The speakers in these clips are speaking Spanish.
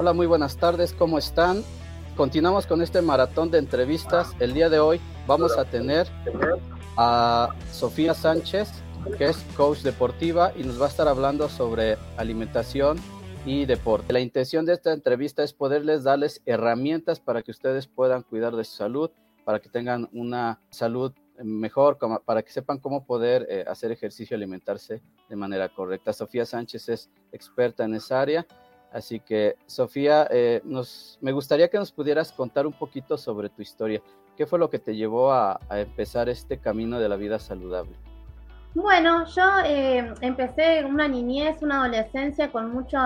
Hola, muy buenas tardes, ¿cómo están? Continuamos con este maratón de entrevistas. El día de hoy vamos a tener a Sofía Sánchez, que es coach deportiva y nos va a estar hablando sobre alimentación y deporte. La intención de esta entrevista es poderles darles herramientas para que ustedes puedan cuidar de su salud, para que tengan una salud mejor, para que sepan cómo poder eh, hacer ejercicio y alimentarse de manera correcta. Sofía Sánchez es experta en esa área. Así que, Sofía, eh, nos, me gustaría que nos pudieras contar un poquito sobre tu historia. ¿Qué fue lo que te llevó a, empezar este camino de la vida saludable? Bueno, yo eh, empecé una niñez, una adolescencia con mucho,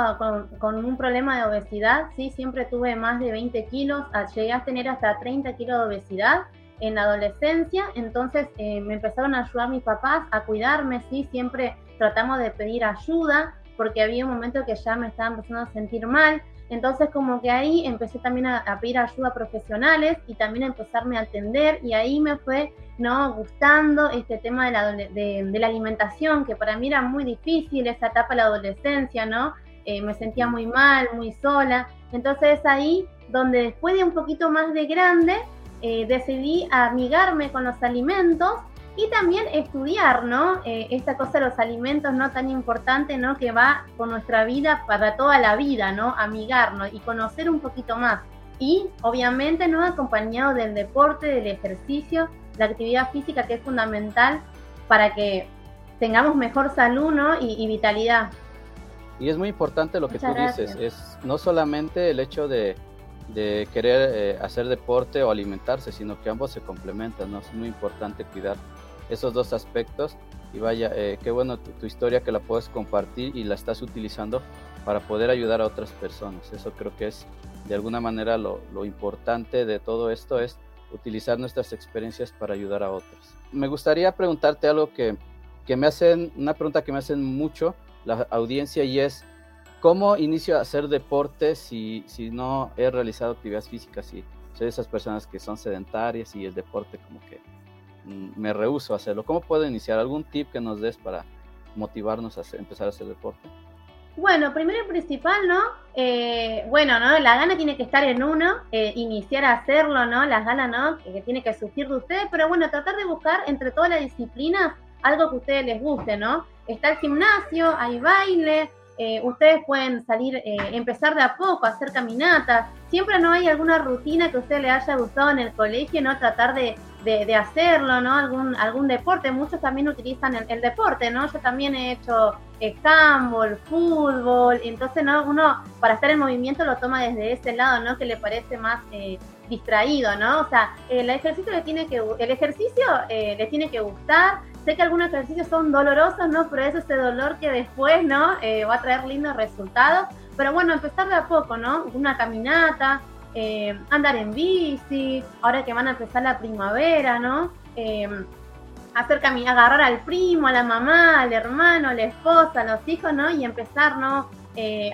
con, un problema de obesidad, sí, siempre tuve más de 20 kilos, llegué a tener hasta 30 kilos de obesidad en la adolescencia, entonces eh, me empezaron a ayudar mis papás a cuidarme, sí, siempre tratamos de pedir ayuda, porque había un momento que ya me estaba empezando a sentir mal, entonces como que ahí empecé también a, pedir ayuda a profesionales y también a empezarme a atender y ahí me fue no gustando este tema de la, de, la alimentación, que para mí era muy difícil, esa etapa de la adolescencia, ¿no? Eh, me sentía muy mal, muy sola. Entonces es ahí donde después de un poquito más de grande, eh, decidí amigarme con los alimentos y también estudiar, ¿no? Eh, esta cosa de los alimentos no tan importante, ¿no? Que va con nuestra vida para toda la vida, ¿no? Amigarnos y conocer un poquito más. Y obviamente, ¿no? Acompañado del deporte, del ejercicio, la actividad física que es fundamental para que tengamos mejor salud, ¿no? Y, vitalidad. Y es muy importante lo que tú dices, es no solamente el hecho de, de querer eh, hacer deporte o alimentarse, sino que ambos se complementan, ¿no? Es muy importante cuidar esos dos aspectos y vaya, eh, qué bueno tu, historia que la puedes compartir y la estás utilizando para poder ayudar a otras personas. Eso creo que es de alguna manera lo, importante de todo esto es utilizar nuestras experiencias para ayudar a otros. Me gustaría preguntarte algo que, que me hacen, una pregunta que me hacen mucho la audiencia y es, ¿cómo inicio a hacer deporte si, si no he realizado actividades físicas? y soy de esas personas que son sedentarias y el deporte como que me rehuso a hacerlo. ¿Cómo puedo iniciar? ¿Algún tip que nos des para motivarnos a empezar a hacer deporte? Bueno, primero y principal, ¿no? Eh, bueno, ¿no? La gana tiene que estar en uno, eh, iniciar a hacerlo, ¿no? Las ganas, ¿no? Que, tiene que surgir de ustedes, pero bueno, tratar de buscar entre todas las disciplinas algo que a ustedes les guste, ¿no? Está el gimnasio, hay baile, eh, ustedes pueden salir, empezar de a poco, hacer caminatas. Siempre no hay alguna rutina que a usted le haya gustado en el colegio, ¿no? Tratar de, de, hacerlo, ¿no? Algún, algún deporte. Muchos también utilizan el, deporte, ¿no? Yo también he hecho handball, fútbol, entonces, ¿no? Uno para estar en movimiento lo toma desde ese lado, ¿no? Que le parece más eh, distraído, ¿no? O sea, el ejercicio le tiene que, el ejercicio eh, le tiene que gustar. Sé que algunos ejercicios son dolorosos, ¿no? Pero es ese dolor que después, ¿no? Eh, va a traer lindos resultados. Pero bueno, empezar de a poco, ¿no? Una caminata, eh, andar en bici, ahora que van a empezar la primavera, ¿no? Eh, hacer agarrar al primo, a la mamá, al hermano, a la esposa, a los hijos, ¿no? Y empezar, ¿no?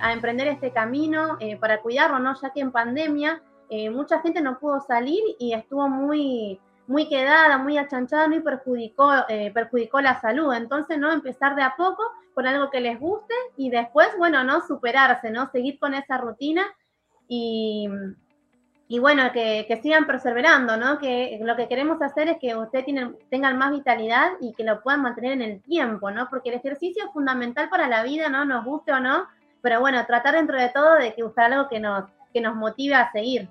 A emprender este camino para cuidarlo, ¿no? Ya que en pandemia mucha gente no pudo salir y estuvo muy, muy quedada, muy achanchada, ¿no? Y perjudicó, perjudicó la salud. Entonces, ¿no? Empezar de a poco con algo que les guste y después, bueno, ¿no? Superarse, ¿no? Seguir con esa rutina y, y bueno, que, sigan perseverando, ¿no? Que lo que queremos hacer es que ustedes tengan más vitalidad y que lo puedan mantener en el tiempo, ¿no? Porque el ejercicio es fundamental para la vida, ¿no? Nos guste o no, pero bueno, tratar dentro de todo de que buscar algo que nos, que nos motive a seguir.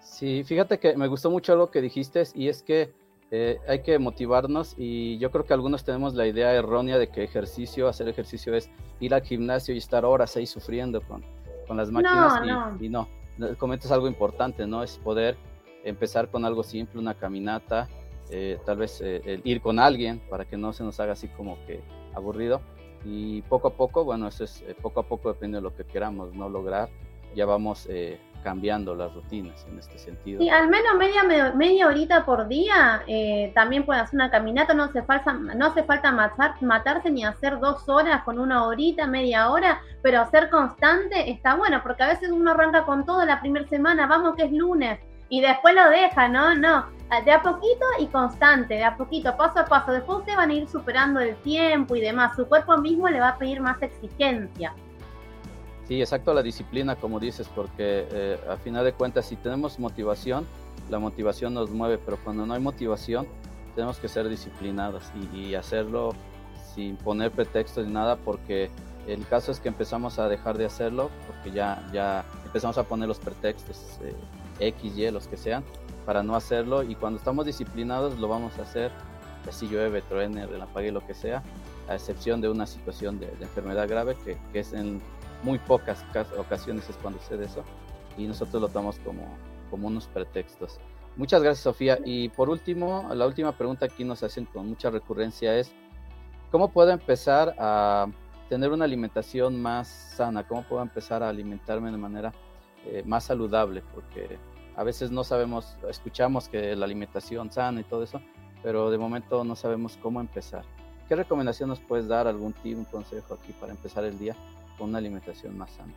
Sí, fíjate que me gustó mucho lo que dijiste y es que eh, hay que motivarnos y yo creo que algunos tenemos la idea errónea de que ejercicio, hacer ejercicio es ir al gimnasio y estar horas ahí sufriendo con, con las máquinas y no comentas algo importante, ¿no? Es poder empezar con algo simple, una caminata, eh, tal vez eh, ir con alguien para que no se nos haga así como que aburrido. Y poco a poco, bueno, eso es eh, poco a poco depende de lo que queramos no lograr, ya vamos cambiando las rutinas en este sentido. Y al menos media, media horita por día también pueden hacer una caminata, no hace falta, no hace falta matarse ni hacer dos horas con una horita, media hora, pero ser constante está bueno, porque a veces uno arranca con todo la primera semana, vamos que es lunes, y después lo deja, ¿no? No, de a poquito y constante, de a poquito, paso a paso. Después ustedes van a ir superando el tiempo y demás. Su cuerpo mismo le va a pedir más exigencia. Sí, exacto, la disciplina, como dices, porque eh, al final de cuentas, si tenemos motivación, la motivación nos mueve, pero cuando no hay motivación, tenemos que ser disciplinados y, hacerlo sin poner pretextos ni nada, porque el caso es que empezamos a dejar de hacerlo, porque ya, ya empezamos a poner los pretextos eh, X, Y, los que sean, para no hacerlo, y cuando estamos disciplinados lo vamos a hacer, así llueve, truene, relampague, lo que sea, a excepción de una situación de, enfermedad grave, que, que es en muy pocas ocasiones es cuando sucede eso y nosotros lo tomamos como, unos pretextos. Muchas gracias Sofía. Y por último, la última pregunta aquí nos hacen con mucha recurrencia es, ¿cómo puedo empezar a tener una alimentación más sana? ¿Cómo puedo empezar a alimentarme de manera eh, más saludable? Porque a veces no sabemos, escuchamos que la alimentación sana y todo eso, pero de momento no sabemos cómo empezar. ¿Qué recomendación nos puedes dar? ¿Algún tip, un consejo aquí para empezar el día? Una alimentación más sana.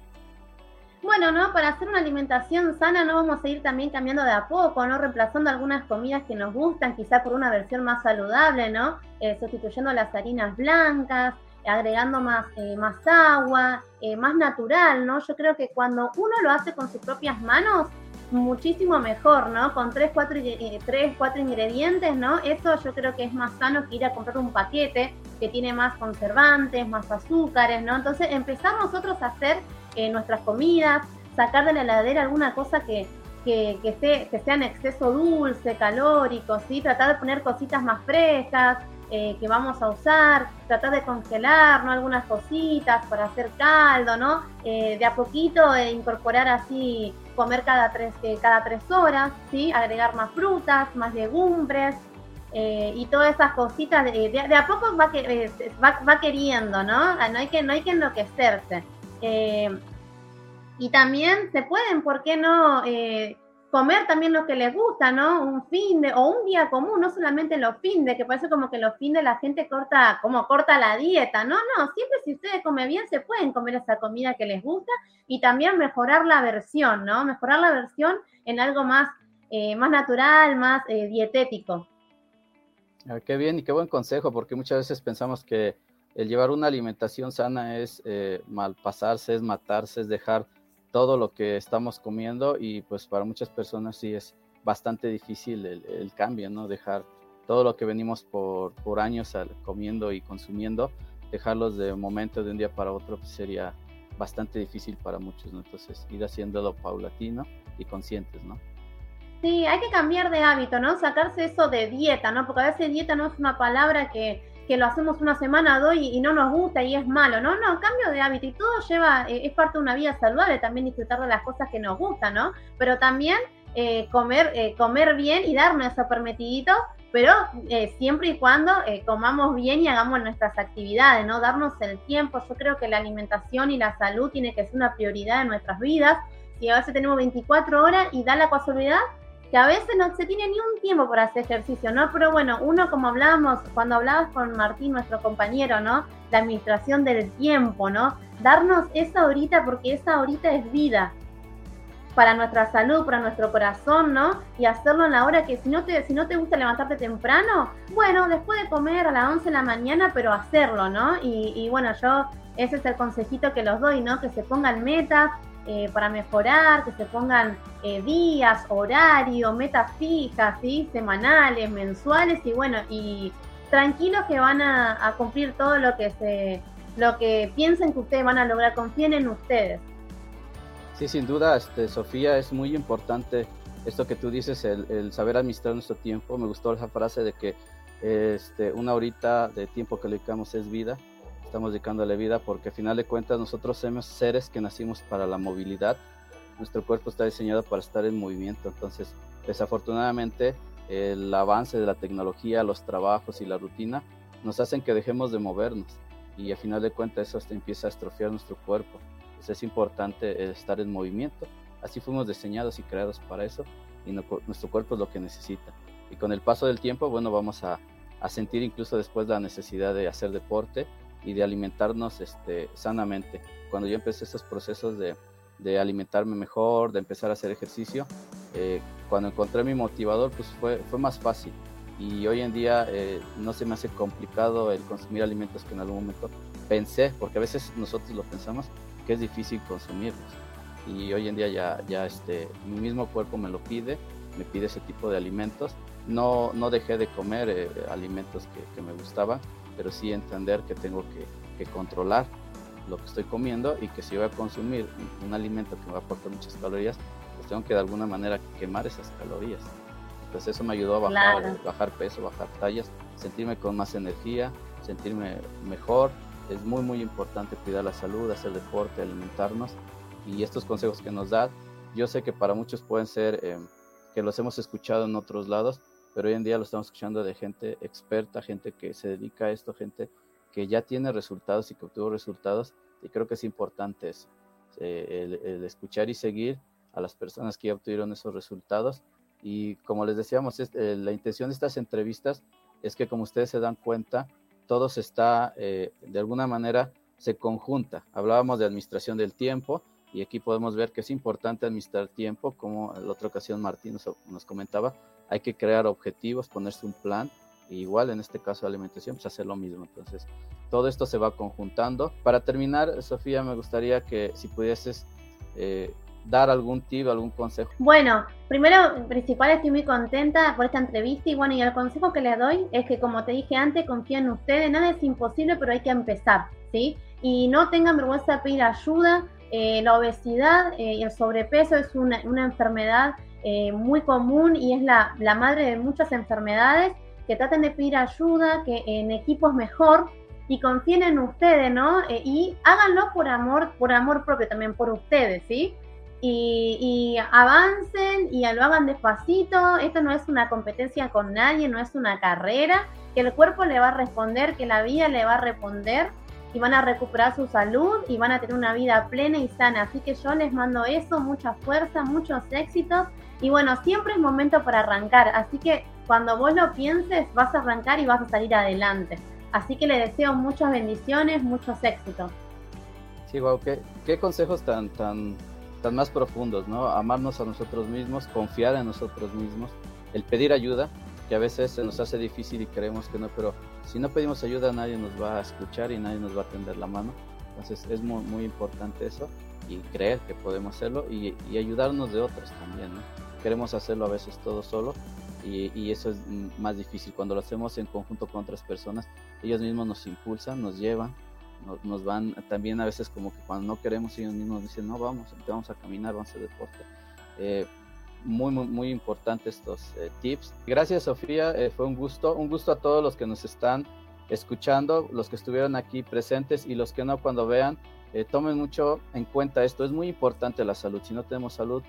Bueno, ¿no? Para hacer una alimentación sana no vamos a ir también cambiando de a poco, ¿no? Reemplazando algunas comidas que nos gustan, quizá por una versión más saludable, ¿no? Eh, sustituyendo las harinas blancas, agregando más, eh, más agua, eh, más natural, ¿no? Yo creo que cuando uno lo hace con sus propias manos, muchísimo mejor, ¿no? Con tres, cuatro, tres, cuatro ingredientes, ¿no? Eso yo creo que es más sano que ir a comprar un paquete que tiene más conservantes, más azúcares, ¿no? Entonces empezar nosotros a hacer eh, nuestras comidas, sacar de la heladera alguna cosa que, que, que, que sea en exceso dulce, calórico, ¿sí? Tratar de poner cositas más frescas, eh, que vamos a usar, tratar de congelar, ¿no? Algunas cositas para hacer caldo, ¿no? Eh, de a poquito incorporar así, comer cada tres, cada tres horas, ¿sí? Agregar más frutas, más legumbres, eh, y todas esas cositas, de, de, a poco va, que, va, va, queriendo, ¿no? No hay que, no hay que enloquecerse. Eh, y también se pueden, ¿por qué no? Eh, comer también lo que les gusta, ¿no? Un fin de, o un día común, no solamente los fines, que parece como que los fines la gente corta, como corta la dieta, no, no, siempre si ustedes comen bien, se pueden comer esa comida que les gusta y también mejorar la versión, ¿no? Mejorar la versión en algo más, más natural, más dietético. Ah, qué bien y qué buen consejo, porque muchas veces pensamos que el llevar una alimentación sana es eh, malpasarse, es matarse, es dejar todo lo que estamos comiendo y pues para muchas personas sí es bastante difícil el, cambio, ¿no? Dejar todo lo que venimos por, por años comiendo y consumiendo, dejarlos de momento, de un día para otro, pues sería bastante difícil para muchos, ¿no? Entonces ir haciéndolo paulatino y conscientes, ¿no? Sí, hay que cambiar de hábito, ¿no? Sacarse eso de dieta, ¿no? Porque a veces dieta no es una palabra que, que lo hacemos una semana, dos y, y, no nos gusta y es malo, ¿no? No, cambio de hábito y todo lleva, eh, es parte de una vida saludable también disfrutar de las cosas que nos gustan, ¿no? Pero también eh, comer, eh, comer bien y darnos eso permitidito, pero siempre y cuando comamos bien y hagamos nuestras actividades, ¿no? Darnos el tiempo, yo creo que la alimentación y la salud tiene que ser una prioridad en nuestras vidas. Si a veces tenemos 24 horas y da la casualidad que a veces no se tiene ni un tiempo para hacer ejercicio, ¿no? Pero bueno, uno como hablábamos, cuando hablabas con Martín, nuestro compañero, ¿no? La administración del tiempo, ¿no? Darnos esa ahorita porque esa ahorita es vida para nuestra salud, para nuestro corazón, ¿no? Y hacerlo en la hora que si no te, si no te gusta levantarte temprano, bueno, después de comer a las 11 de la mañana, pero hacerlo, ¿no? Y, y bueno, yo, ese es el consejito que los doy, ¿no? Que se pongan metas, eh, para mejorar, que se pongan eh, días, horario, metas fijas, ¿sí? semanales, mensuales y bueno, y tranquilos que van a, cumplir todo lo que se lo que piensen que ustedes van a lograr, confíen en ustedes. Sí, sin duda, este, Sofía, es muy importante esto que tú dices, el, saber administrar nuestro tiempo. Me gustó esa frase de que este, una horita de tiempo que le dedicamos es vida estamos dedicándole vida porque al final de cuentas nosotros somos seres que nacimos para la movilidad. Nuestro cuerpo está diseñado para estar en movimiento. Entonces, desafortunadamente, el avance de la tecnología, los trabajos y la rutina nos hacen que dejemos de movernos y al final de cuentas eso hasta empieza a estrofiar nuestro cuerpo. Entonces es importante estar en movimiento. Así fuimos diseñados y creados para eso y nuestro cuerpo es lo que necesita. Y con el paso del tiempo, bueno, vamos a, a sentir incluso después la necesidad de hacer deporte y de alimentarnos este, sanamente. Cuando yo empecé estos procesos de, de alimentarme mejor, de empezar a hacer ejercicio, eh, cuando encontré mi motivador, pues fue, fue más fácil. Y hoy en día eh, no se me hace complicado el consumir alimentos que en algún momento pensé, porque a veces nosotros lo pensamos, que es difícil consumirlos. Y hoy en día ya, ya este, mi mismo cuerpo me lo pide, me pide ese tipo de alimentos. No, no dejé de comer eh, alimentos que, que, me gustaban, pero sí entender que tengo que, que, controlar lo que estoy comiendo y que si voy a consumir un, alimento que me va a aportar muchas calorías, pues tengo que de alguna manera quemar esas calorías. Entonces eso me ayudó a bajar, bajar peso, bajar tallas, sentirme con más energía, sentirme mejor. Es muy, muy importante cuidar la salud, hacer deporte, alimentarnos. Y estos consejos que nos da, yo sé que para muchos pueden ser eh, que los hemos escuchado en otros lados, pero hoy en día lo estamos escuchando de gente experta, gente que se dedica a esto, gente que ya tiene resultados y que obtuvo resultados. Y creo que es importante eso, eh, el, escuchar y seguir a las personas que ya obtuvieron esos resultados. Y como les decíamos, eh, la intención de estas entrevistas es que como ustedes se dan cuenta, todo se está, eh, de alguna manera, se conjunta. Hablábamos de administración del tiempo y aquí podemos ver que es importante administrar tiempo, como en la otra ocasión Martín nos, comentaba, hay que crear objetivos, ponerse un plan, igual en este caso de alimentación, pues hacer lo mismo. Entonces, todo esto se va conjuntando. Para terminar, Sofía, me gustaría que si pudieses eh, dar algún tip, algún consejo? Bueno, primero, principal, estoy muy contenta por esta entrevista y bueno, y el consejo que les doy es que como te dije antes, confíen en ustedes, nada es imposible, pero hay que empezar, ¿sí? Y no tengan vergüenza de pedir ayuda. Eh, la obesidad eh, y el sobrepeso es una enfermedad eh, muy común y es la, la, madre de muchas enfermedades. Que traten de pedir ayuda, que en equipos mejor y confíen en ustedes, ¿no? y háganlo por amor, por amor propio también, por ustedes, ¿sí? y, avancen y lo hagan despacito. Esto no es una competencia con nadie, no es una carrera, que el cuerpo le va a responder, que la vida le va a responder y van a recuperar su salud y van a tener una vida plena y sana. Así que yo les mando eso, mucha fuerza, muchos éxitos y bueno, siempre es momento para arrancar. Así que cuando vos lo pienses, vas a arrancar y vas a salir adelante. Así que les deseo muchas bendiciones, muchos éxitos. Sí, wow, qué, qué consejos tan, tan tan más profundos, ¿no? Amarnos a nosotros mismos, confiar en nosotros mismos, el pedir ayuda, que a veces se nos hace difícil y creemos que no, pero si no pedimos ayuda nadie nos va a escuchar y nadie nos va a tender la mano. Entonces es muy, muy importante eso y creer que podemos hacerlo y, ayudarnos de otros también, ¿no? Queremos hacerlo a veces todo solo y, y, eso es más difícil. Cuando lo hacemos en conjunto con otras personas, ellos mismos nos impulsan, nos llevan nos, van también a veces como que cuando no queremos ellos mismos dicen, no, vamos, vamos a caminar, vamos a hacer deporte. Eh, muy, muy, muy importante estos eh, tips. Gracias Sofía, eh, fue un gusto, un gusto a todos los que nos están escuchando, los que estuvieron aquí presentes y los que no cuando vean, tomen mucho en cuenta esto, es muy importante la salud, si no tenemos salud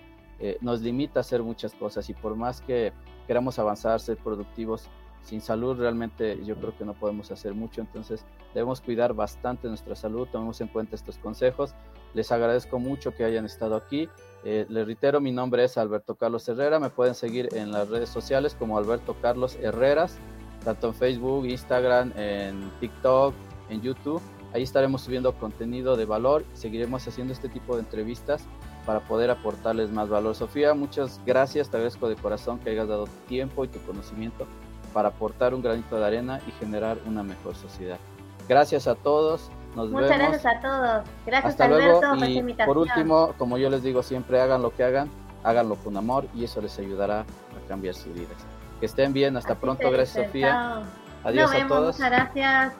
nos limita a hacer muchas cosas y por más que queramos avanzar, ser productivos, sin salud realmente yo creo que no podemos hacer mucho, entonces debemos cuidar bastante nuestra salud, tomemos en cuenta estos consejos. Les agradezco mucho que hayan estado aquí. Eh, les reitero, mi nombre es Alberto Carlos Herrera, me pueden seguir en las redes sociales como Alberto Carlos Herreras, tanto en Facebook, Instagram, en TikTok, en YouTube. Ahí estaremos subiendo contenido de valor, seguiremos haciendo este tipo de entrevistas para poder aportarles más valor. Sofía, muchas gracias, te agradezco de corazón que hayas dado tiempo y tu conocimiento para aportar un granito de arena y generar una mejor sociedad. Gracias a todos. Nos Muchas gracias a todos. Gracias Hasta luego. y por último, como yo les digo siempre, hagan lo que hagan, háganlo con amor y eso les ayudará a cambiar sus vidas. Que estén bien. Hasta pronto. Gracias, Sofía. Adiós a todos. Muchas gracias.